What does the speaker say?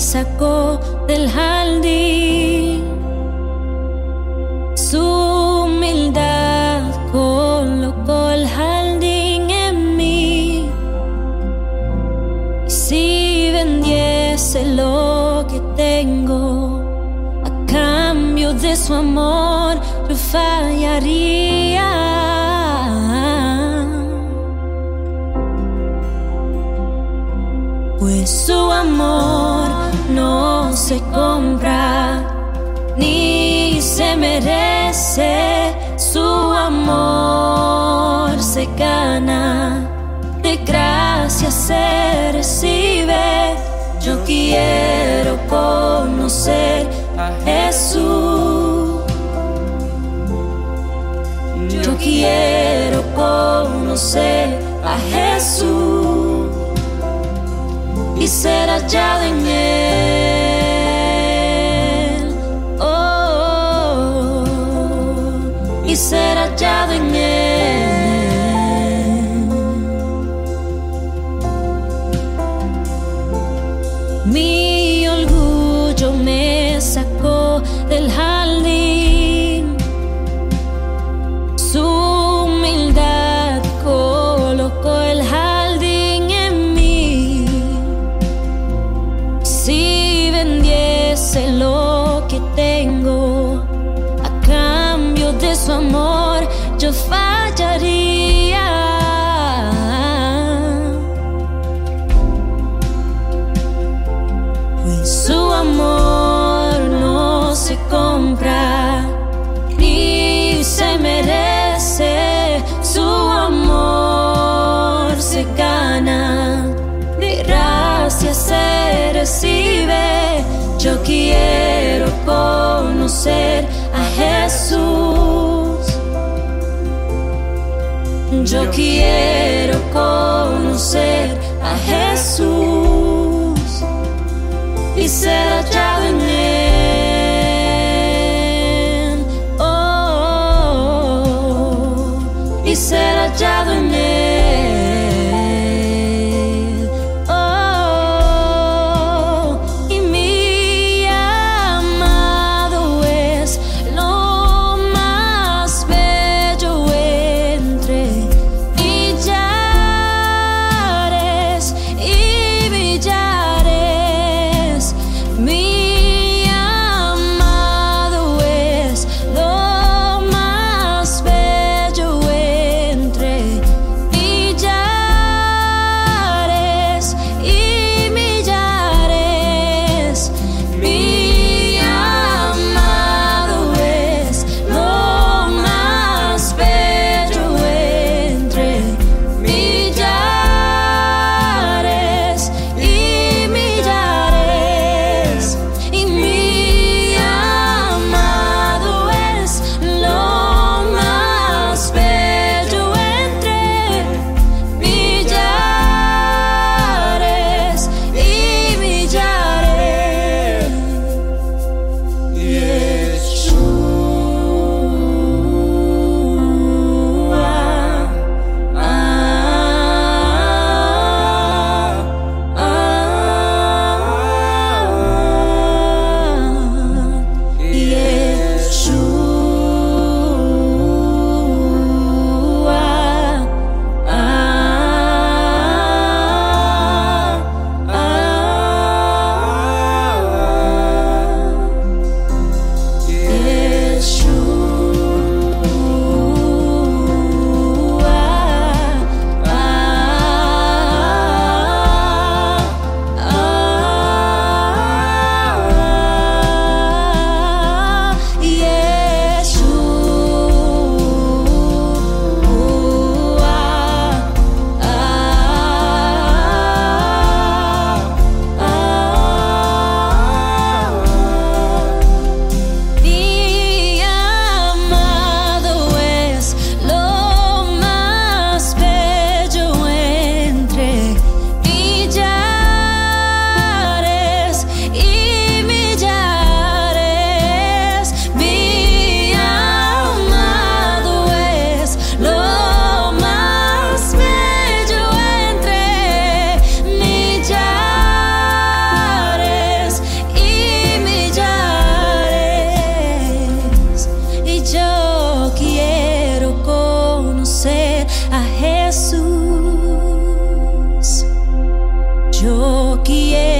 sacó del jardín. Su humildad colocó el jardín en mí. Y si vendiese lo que tengo a cambio de su amor, yo fallaría. Pues su amor se compra ni se merece. Su amor se gana, de gracia se recibe. Yo quiero conocer a Jesús. Yo quiero conocer a Jesús y ser hallado en él. Vendiese lo que tengo a cambio de su amor, yo fallaría. Pues su amor Yo quiero conocer a Jesús. Yo quiero conocer a Jesús Yeah.